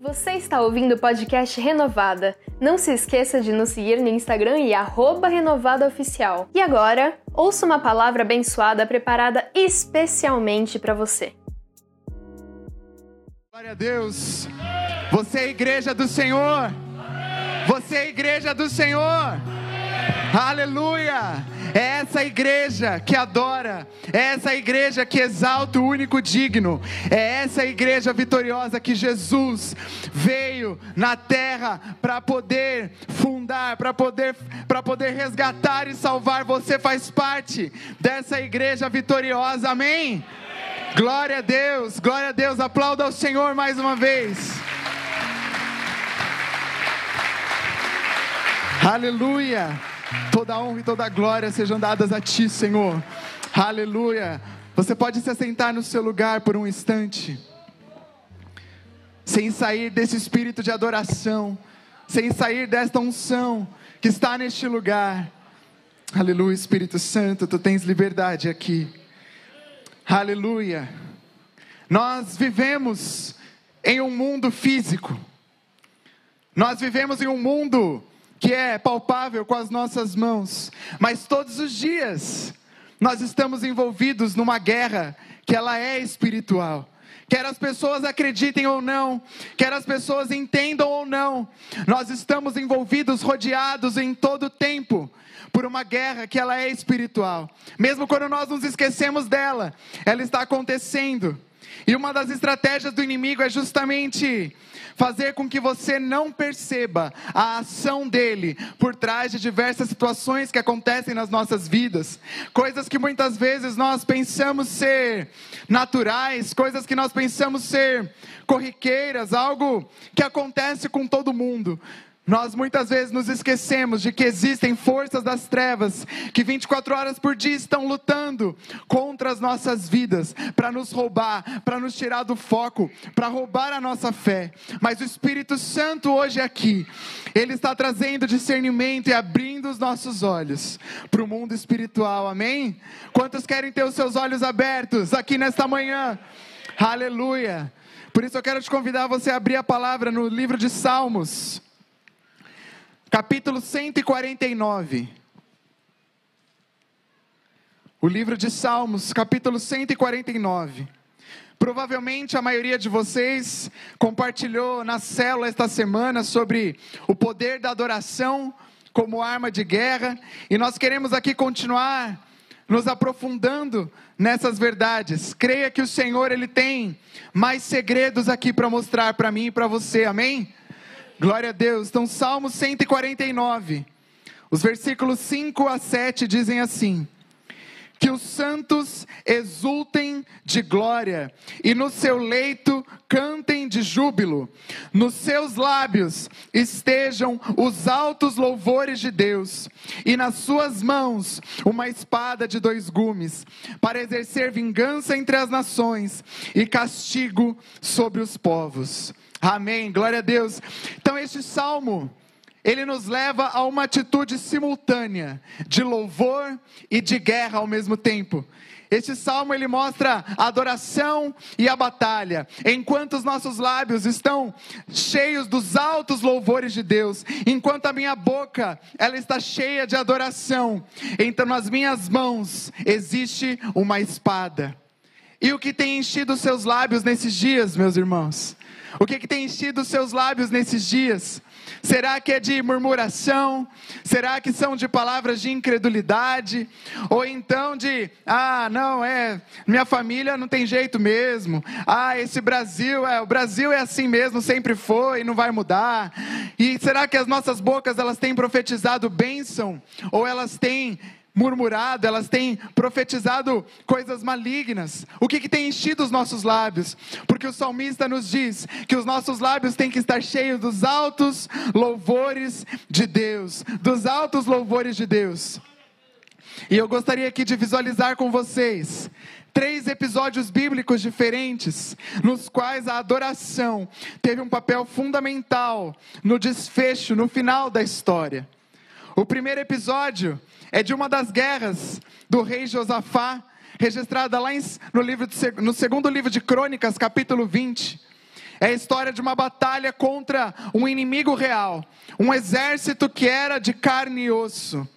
Você está ouvindo o podcast Renovada. Não se esqueça de nos seguir no Instagram e renovadaoficial. E agora, ouça uma palavra abençoada preparada especialmente para você. Glória a Deus. Você é a igreja do Senhor. Você é a igreja do Senhor. Aleluia! É essa igreja que adora, é essa igreja que exalta o único digno, é essa igreja vitoriosa que Jesus veio na terra para poder fundar, para poder, para poder resgatar e salvar. Você faz parte dessa igreja vitoriosa, amém? Glória a Deus, glória a Deus, aplauda ao Senhor mais uma vez. Aleluia. Toda honra e toda glória sejam dadas a Ti, Senhor. Aleluia. Você pode se assentar no seu lugar por um instante, sem sair desse espírito de adoração, sem sair desta unção que está neste lugar. Aleluia, Espírito Santo, tu tens liberdade aqui. Aleluia. Nós vivemos em um mundo físico. Nós vivemos em um mundo que é palpável com as nossas mãos, mas todos os dias nós estamos envolvidos numa guerra que ela é espiritual. Quer as pessoas acreditem ou não, quer as pessoas entendam ou não, nós estamos envolvidos, rodeados em todo o tempo por uma guerra que ela é espiritual. Mesmo quando nós nos esquecemos dela, ela está acontecendo. E uma das estratégias do inimigo é justamente fazer com que você não perceba a ação dele por trás de diversas situações que acontecem nas nossas vidas, coisas que muitas vezes nós pensamos ser naturais, coisas que nós pensamos ser corriqueiras, algo que acontece com todo mundo. Nós muitas vezes nos esquecemos de que existem forças das trevas que 24 horas por dia estão lutando contra as nossas vidas, para nos roubar, para nos tirar do foco, para roubar a nossa fé. Mas o Espírito Santo hoje aqui, ele está trazendo discernimento e abrindo os nossos olhos para o mundo espiritual. Amém? Quantos querem ter os seus olhos abertos aqui nesta manhã? Aleluia! Por isso eu quero te convidar a você a abrir a palavra no livro de Salmos capítulo 149. O livro de Salmos, capítulo 149. Provavelmente a maioria de vocês compartilhou na célula esta semana sobre o poder da adoração como arma de guerra, e nós queremos aqui continuar nos aprofundando nessas verdades. Creia que o Senhor ele tem mais segredos aqui para mostrar para mim e para você. Amém? Glória a Deus. Então, Salmo 149, os versículos 5 a 7 dizem assim: Que os santos exultem de glória, e no seu leito cantem de júbilo, nos seus lábios estejam os altos louvores de Deus, e nas suas mãos uma espada de dois gumes, para exercer vingança entre as nações e castigo sobre os povos. Amém, glória a Deus. Então, este salmo, ele nos leva a uma atitude simultânea de louvor e de guerra ao mesmo tempo. Este salmo ele mostra a adoração e a batalha, enquanto os nossos lábios estão cheios dos altos louvores de Deus, enquanto a minha boca ela está cheia de adoração, então nas minhas mãos existe uma espada. E o que tem enchido os seus lábios nesses dias, meus irmãos? O que, que tem enchido os seus lábios nesses dias? Será que é de murmuração? Será que são de palavras de incredulidade? Ou então de, ah, não, é, minha família não tem jeito mesmo. Ah, esse Brasil, é, o Brasil é assim mesmo, sempre foi, não vai mudar. E será que as nossas bocas elas têm profetizado bênção? Ou elas têm murmurado, elas têm profetizado coisas malignas. O que, que tem enchido os nossos lábios? Porque o salmista nos diz que os nossos lábios têm que estar cheios dos altos louvores de Deus, dos altos louvores de Deus. E eu gostaria aqui de visualizar com vocês três episódios bíblicos diferentes, nos quais a adoração teve um papel fundamental no desfecho, no final da história. O primeiro episódio é de uma das guerras do rei Josafá, registrada lá no, livro de, no segundo livro de Crônicas, capítulo 20. É a história de uma batalha contra um inimigo real, um exército que era de carne e osso.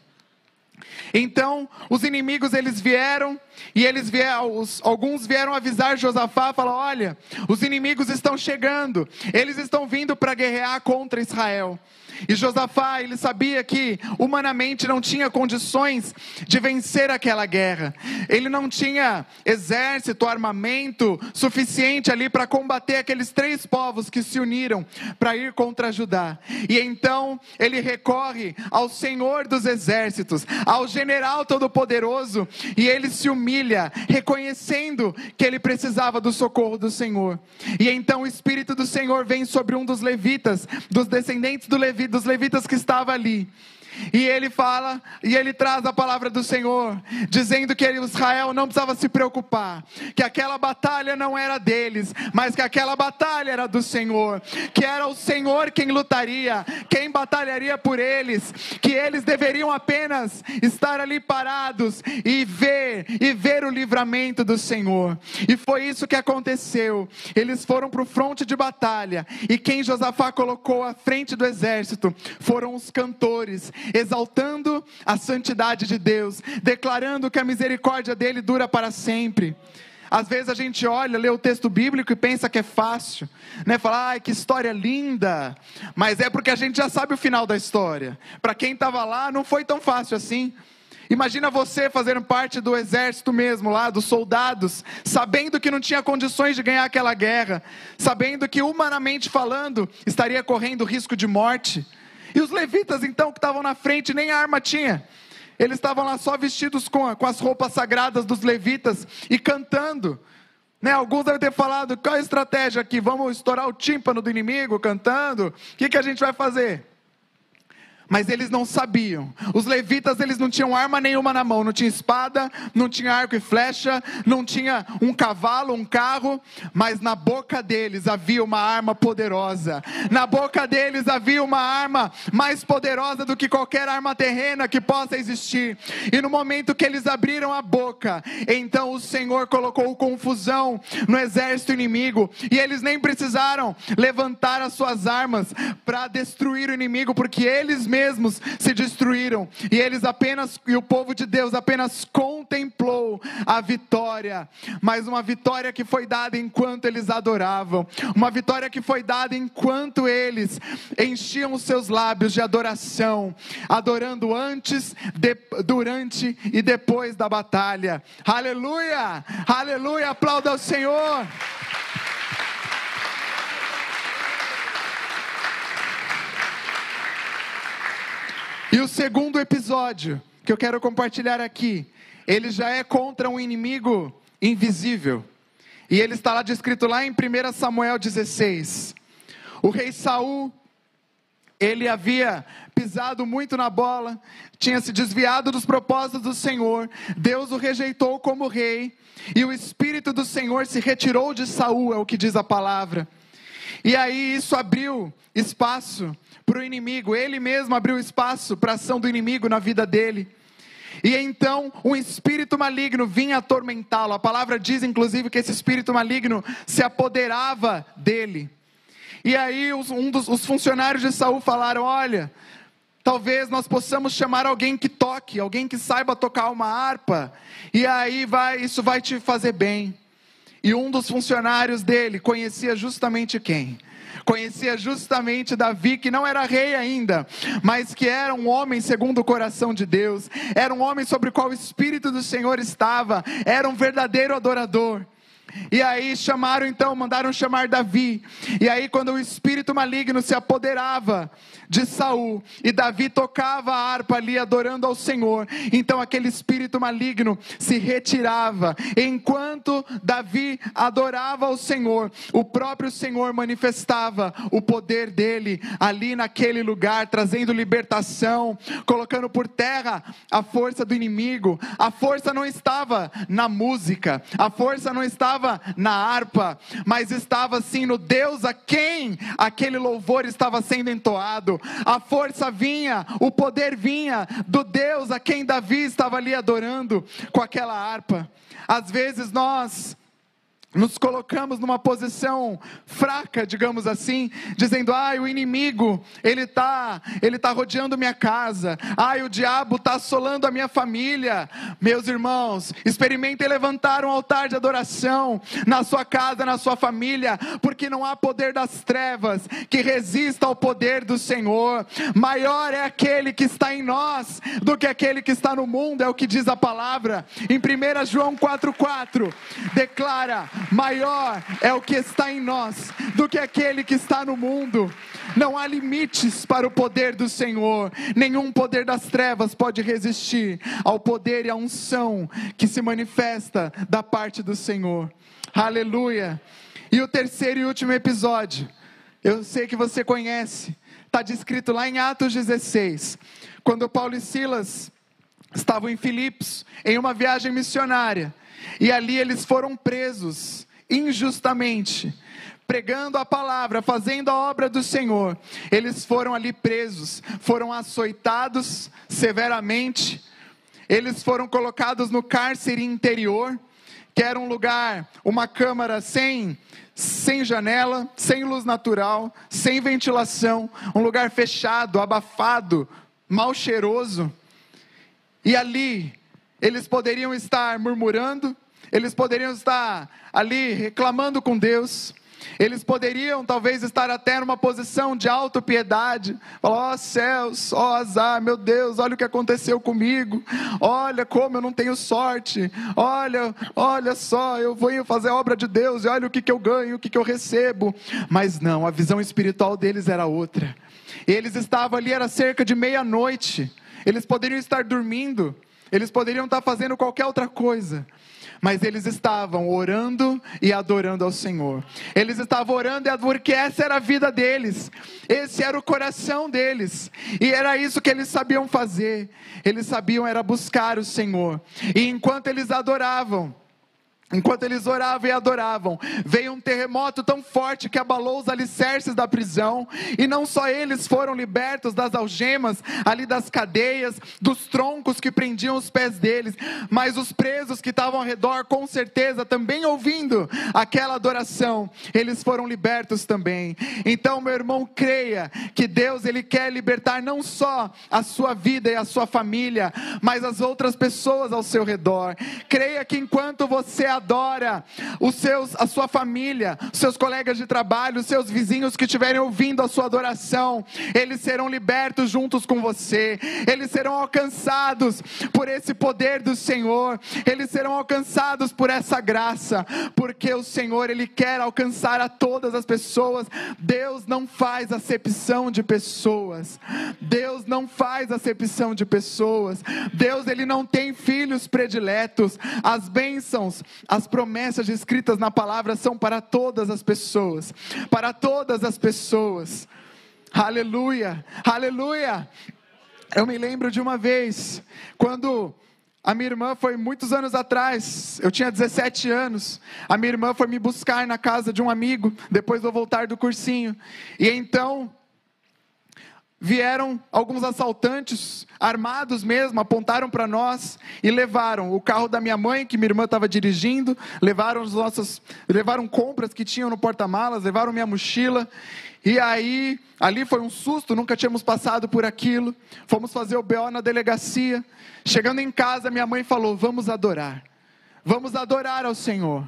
Então, os inimigos eles vieram e eles vieram, os, alguns vieram avisar Josafá, falar: "Olha, os inimigos estão chegando. Eles estão vindo para guerrear contra Israel." E Josafá, ele sabia que humanamente não tinha condições de vencer aquela guerra. Ele não tinha exército, armamento suficiente ali para combater aqueles três povos que se uniram para ir contra Judá. E então ele recorre ao Senhor dos exércitos, ao general todo-poderoso, e ele se humilha, reconhecendo que ele precisava do socorro do Senhor. E então o Espírito do Senhor vem sobre um dos levitas, dos descendentes do Levi, dos levitas que estava ali. E ele fala, e ele traz a palavra do Senhor, dizendo que Israel não precisava se preocupar, que aquela batalha não era deles, mas que aquela batalha era do Senhor, que era o Senhor quem lutaria, quem batalharia por eles, que eles deveriam apenas estar ali parados e ver, e ver o livramento do Senhor. E foi isso que aconteceu. Eles foram para o fronte de batalha, e quem Josafá colocou à frente do exército foram os cantores exaltando a santidade de Deus, declarando que a misericórdia dele dura para sempre. Às vezes a gente olha, lê o texto bíblico e pensa que é fácil, né? Falar, ai, que história linda. Mas é porque a gente já sabe o final da história. Para quem estava lá, não foi tão fácil assim. Imagina você fazendo parte do exército mesmo lá, dos soldados, sabendo que não tinha condições de ganhar aquela guerra, sabendo que humanamente falando estaria correndo risco de morte. E os levitas, então, que estavam na frente, nem arma tinha. Eles estavam lá só vestidos com, com as roupas sagradas dos levitas e cantando. Né, alguns devem ter falado: qual a estratégia aqui? Vamos estourar o tímpano do inimigo cantando? O que, que a gente vai fazer? Mas eles não sabiam. Os levitas, eles não tinham arma nenhuma na mão, não tinha espada, não tinha arco e flecha, não tinha um cavalo, um carro, mas na boca deles havia uma arma poderosa. Na boca deles havia uma arma mais poderosa do que qualquer arma terrena que possa existir. E no momento que eles abriram a boca, então o Senhor colocou confusão no exército inimigo, e eles nem precisaram levantar as suas armas para destruir o inimigo, porque eles mesmos mesmos se destruíram e eles apenas e o povo de Deus apenas contemplou a vitória, mas uma vitória que foi dada enquanto eles adoravam, uma vitória que foi dada enquanto eles enchiam os seus lábios de adoração, adorando antes, de, durante e depois da batalha. Aleluia! Aleluia! Aplauda ao Senhor. E o segundo episódio que eu quero compartilhar aqui, ele já é contra um inimigo invisível. E ele está lá descrito lá em 1 Samuel 16. O rei Saul, ele havia pisado muito na bola, tinha se desviado dos propósitos do Senhor, Deus o rejeitou como rei, e o espírito do Senhor se retirou de Saul, é o que diz a palavra. E aí isso abriu espaço para o inimigo, ele mesmo abriu espaço para a ação do inimigo na vida dele. E então um espírito maligno vinha atormentá-lo. A palavra diz, inclusive, que esse espírito maligno se apoderava dele. E aí um dos os funcionários de Saul falaram: Olha, talvez nós possamos chamar alguém que toque, alguém que saiba tocar uma harpa, e aí vai, isso vai te fazer bem. E um dos funcionários dele conhecia justamente quem? Conhecia justamente Davi, que não era rei ainda, mas que era um homem segundo o coração de Deus, era um homem sobre o qual o Espírito do Senhor estava, era um verdadeiro adorador. E aí chamaram então, mandaram chamar Davi. E aí quando o espírito maligno se apoderava de Saul e Davi tocava a harpa ali adorando ao Senhor, então aquele espírito maligno se retirava. Enquanto Davi adorava ao Senhor, o próprio Senhor manifestava o poder dele ali naquele lugar, trazendo libertação, colocando por terra a força do inimigo. A força não estava na música, a força não estava na harpa, mas estava sim no Deus a quem aquele louvor estava sendo entoado a força vinha, o poder vinha do Deus a quem Davi estava ali adorando com aquela harpa. Às vezes nós nos colocamos numa posição fraca, digamos assim, dizendo: "Ai, o inimigo, ele tá, ele tá rodeando minha casa. Ai, o diabo tá assolando a minha família". Meus irmãos, experimentem levantar um altar de adoração na sua casa, na sua família, porque não há poder das trevas que resista ao poder do Senhor. Maior é aquele que está em nós do que aquele que está no mundo, é o que diz a palavra. Em 1 João 4:4 declara maior é o que está em nós do que aquele que está no mundo. Não há limites para o poder do Senhor, nenhum poder das trevas pode resistir ao poder e à unção que se manifesta da parte do Senhor. Aleluia. E o terceiro e último episódio, eu sei que você conhece, está descrito lá em Atos 16, quando Paulo e Silas estavam em Filipos, em uma viagem missionária. E ali eles foram presos injustamente, pregando a palavra, fazendo a obra do Senhor. Eles foram ali presos, foram açoitados severamente. Eles foram colocados no cárcere interior, que era um lugar, uma câmara sem sem janela, sem luz natural, sem ventilação, um lugar fechado, abafado, mal cheiroso. E ali eles poderiam estar murmurando, eles poderiam estar ali reclamando com Deus, eles poderiam talvez estar até numa posição de autopiedade, falar: ó oh, céus, ó oh, azar, meu Deus, olha o que aconteceu comigo, olha como eu não tenho sorte, olha, olha só, eu vou fazer a obra de Deus e olha o que, que eu ganho, o que, que eu recebo. Mas não, a visão espiritual deles era outra. Eles estavam ali, era cerca de meia-noite, eles poderiam estar dormindo, eles poderiam estar fazendo qualquer outra coisa, mas eles estavam orando e adorando ao Senhor. Eles estavam orando porque essa era a vida deles, esse era o coração deles, e era isso que eles sabiam fazer. Eles sabiam era buscar o Senhor, e enquanto eles adoravam, Enquanto eles oravam e adoravam, veio um terremoto tão forte que abalou os alicerces da prisão, e não só eles foram libertos das algemas, ali das cadeias, dos troncos que prendiam os pés deles, mas os presos que estavam ao redor, com certeza, também ouvindo aquela adoração, eles foram libertos também. Então, meu irmão, creia que Deus ele quer libertar não só a sua vida e a sua família, mas as outras pessoas ao seu redor. Creia que enquanto você adora, os seus, a sua família, os seus colegas de trabalho, os seus vizinhos que estiverem ouvindo a sua adoração, eles serão libertos juntos com você, eles serão alcançados por esse poder do Senhor, eles serão alcançados por essa graça, porque o Senhor, Ele quer alcançar a todas as pessoas. Deus não faz acepção de pessoas, Deus não faz acepção de pessoas, Deus, Ele não tem filhos prediletos, as bênçãos, as promessas escritas na palavra são para todas as pessoas, para todas as pessoas. Aleluia, aleluia. Eu me lembro de uma vez, quando a minha irmã foi muitos anos atrás, eu tinha 17 anos. A minha irmã foi me buscar na casa de um amigo, depois do voltar do cursinho. E então vieram alguns assaltantes, armados mesmo, apontaram para nós e levaram o carro da minha mãe, que minha irmã estava dirigindo, levaram os nossos, levaram compras que tinham no porta-malas, levaram minha mochila. E aí, ali foi um susto, nunca tínhamos passado por aquilo. Fomos fazer o BO na delegacia. Chegando em casa, minha mãe falou: "Vamos adorar. Vamos adorar ao Senhor."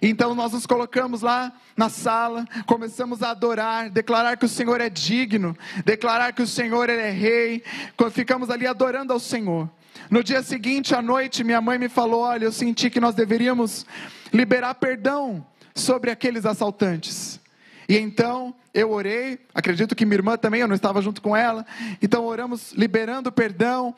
Então nós nos colocamos lá na sala, começamos a adorar, declarar que o Senhor é digno, declarar que o Senhor é rei. Ficamos ali adorando ao Senhor. No dia seguinte à noite, minha mãe me falou: Olha, eu senti que nós deveríamos liberar perdão sobre aqueles assaltantes. E então eu orei, acredito que minha irmã também, eu não estava junto com ela. Então oramos liberando perdão,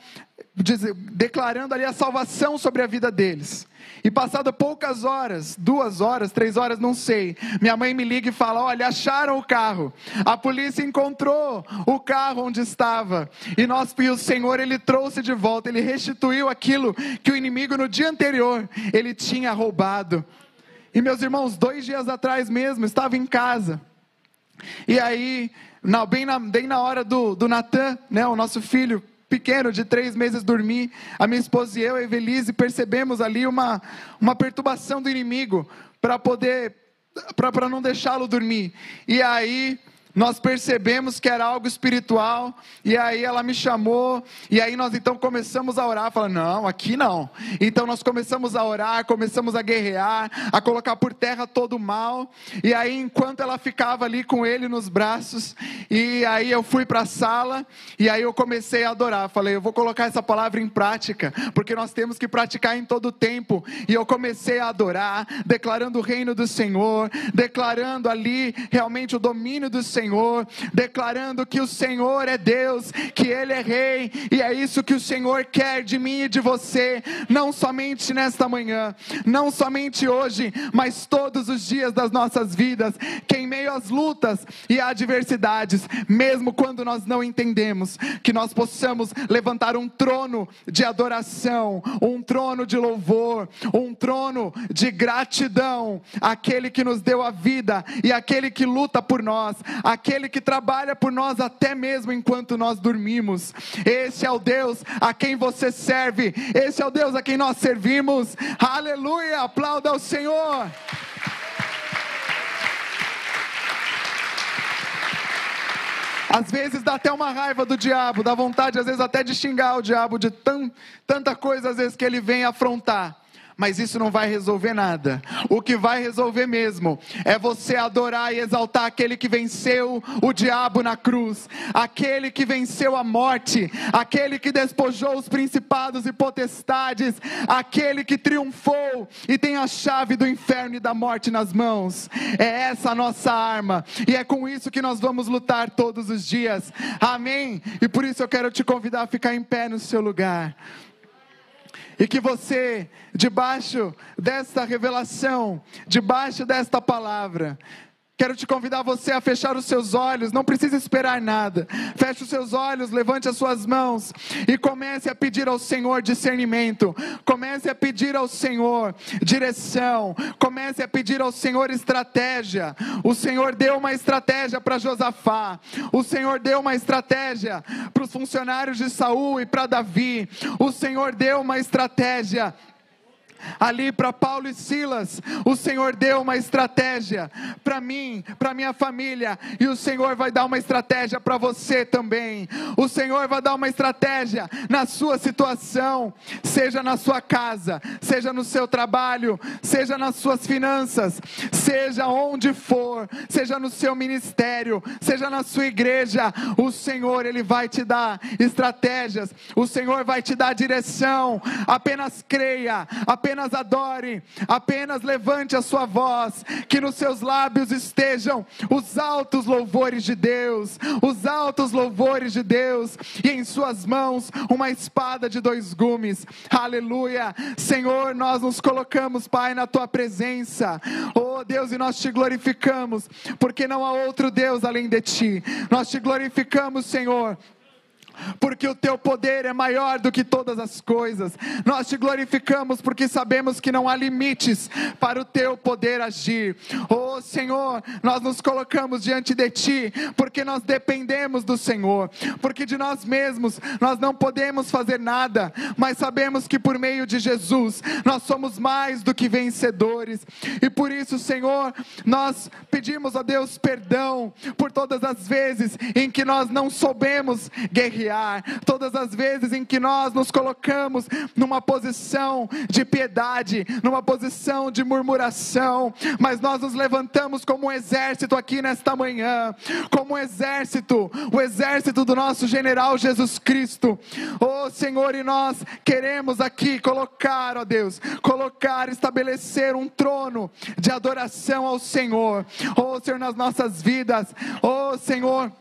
declarando ali a salvação sobre a vida deles. E passado poucas horas, duas horas, três horas, não sei, minha mãe me liga e fala: Olha, acharam o carro. A polícia encontrou o carro onde estava. E nós, e o Senhor, ele trouxe de volta, ele restituiu aquilo que o inimigo no dia anterior ele tinha roubado. E meus irmãos, dois dias atrás mesmo, estava em casa. E aí, na, bem, na, bem na hora do, do Natan, né, o nosso filho pequeno, de três meses, dormir, a minha esposa e eu, a Evelise, percebemos ali uma, uma perturbação do inimigo para poder, para não deixá-lo dormir. E aí nós percebemos que era algo espiritual, e aí ela me chamou, e aí nós então começamos a orar, falando, não, aqui não. Então nós começamos a orar, começamos a guerrear, a colocar por terra todo o mal, e aí enquanto ela ficava ali com ele nos braços, e aí eu fui para a sala, e aí eu comecei a adorar, falei, eu vou colocar essa palavra em prática, porque nós temos que praticar em todo o tempo, e eu comecei a adorar, declarando o reino do Senhor, declarando ali realmente o domínio do Senhor, Senhor, declarando que o Senhor é Deus, que Ele é Rei, e é isso que o Senhor quer de mim e de você, não somente nesta manhã, não somente hoje, mas todos os dias das nossas vidas, que em meio às lutas e adversidades, mesmo quando nós não entendemos, que nós possamos levantar um trono de adoração, um trono de louvor, um trono de gratidão àquele que nos deu a vida e aquele que luta por nós, aquele que trabalha por nós até mesmo enquanto nós dormimos. Esse é o Deus a quem você serve, esse é o Deus a quem nós servimos. Aleluia! Aplauda ao Senhor. Às vezes dá até uma raiva do diabo, dá vontade às vezes até de xingar o diabo de tão, tanta coisa às vezes que ele vem afrontar mas isso não vai resolver nada. O que vai resolver mesmo é você adorar e exaltar aquele que venceu o diabo na cruz, aquele que venceu a morte, aquele que despojou os principados e potestades, aquele que triunfou e tem a chave do inferno e da morte nas mãos. É essa a nossa arma, e é com isso que nós vamos lutar todos os dias. Amém? E por isso eu quero te convidar a ficar em pé no seu lugar. E que você, debaixo desta revelação, debaixo desta palavra, Quero te convidar você a fechar os seus olhos, não precisa esperar nada. Feche os seus olhos, levante as suas mãos e comece a pedir ao Senhor discernimento. Comece a pedir ao Senhor direção. Comece a pedir ao Senhor estratégia. O Senhor deu uma estratégia para Josafá. O Senhor deu uma estratégia para os funcionários de Saul e para Davi. O Senhor deu uma estratégia ali para Paulo e Silas, o Senhor deu uma estratégia para mim, para minha família, e o Senhor vai dar uma estratégia para você também. O Senhor vai dar uma estratégia na sua situação, seja na sua casa, seja no seu trabalho, seja nas suas finanças, seja onde for, seja no seu ministério, seja na sua igreja, o Senhor ele vai te dar estratégias, o Senhor vai te dar direção. Apenas creia, apenas apenas adore, apenas levante a sua voz, que nos seus lábios estejam os altos louvores de Deus, os altos louvores de Deus, e em suas mãos uma espada de dois gumes. Aleluia. Senhor, nós nos colocamos, Pai, na tua presença. Oh Deus, e nós te glorificamos, porque não há outro Deus além de ti. Nós te glorificamos, Senhor porque o teu poder é maior do que todas as coisas. Nós te glorificamos porque sabemos que não há limites para o teu poder agir. Oh Senhor, nós nos colocamos diante de ti porque nós dependemos do Senhor, porque de nós mesmos nós não podemos fazer nada, mas sabemos que por meio de Jesus nós somos mais do que vencedores. E por isso, Senhor, nós pedimos a Deus perdão por todas as vezes em que nós não soubemos guerrear todas as vezes em que nós nos colocamos numa posição de piedade, numa posição de murmuração, mas nós nos levantamos como um exército aqui nesta manhã, como um exército, o exército do nosso general Jesus Cristo. Oh Senhor, e nós queremos aqui colocar, ó Deus, colocar, estabelecer um trono de adoração ao Senhor. Oh Senhor, nas nossas vidas. Oh Senhor,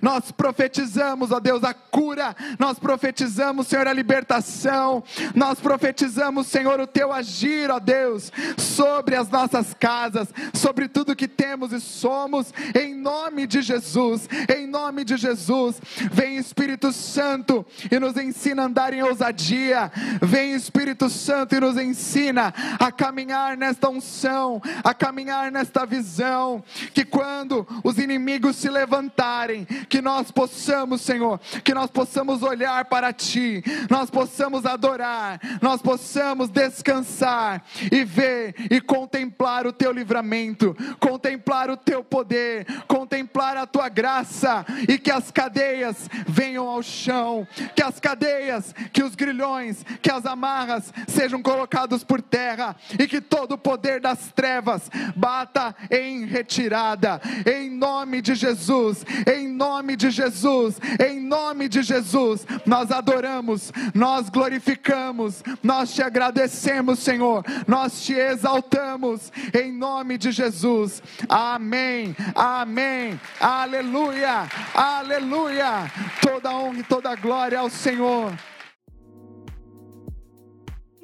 nós profetizamos, ó Deus, a cura, nós profetizamos, Senhor, a libertação, nós profetizamos, Senhor, o teu agir, ó Deus, sobre as nossas casas, sobre tudo que temos e somos, em nome de Jesus, em nome de Jesus. Vem Espírito Santo e nos ensina a andar em ousadia, vem Espírito Santo e nos ensina a caminhar nesta unção, a caminhar nesta visão, que quando os inimigos se levantarem, que nós possamos, Senhor, que nós possamos olhar para Ti, nós possamos adorar, nós possamos descansar e ver e contemplar o Teu livramento, contemplar o Teu poder, contemplar a Tua graça e que as cadeias venham ao chão, que as cadeias, que os grilhões, que as amarras sejam colocados por terra e que todo o poder das trevas bata em retirada, em nome de Jesus, em nome de Jesus, em nome de Jesus, nós adoramos, nós glorificamos, nós te agradecemos, Senhor, nós te exaltamos, em nome de Jesus, amém, amém, aleluia, aleluia, toda honra e toda glória ao Senhor.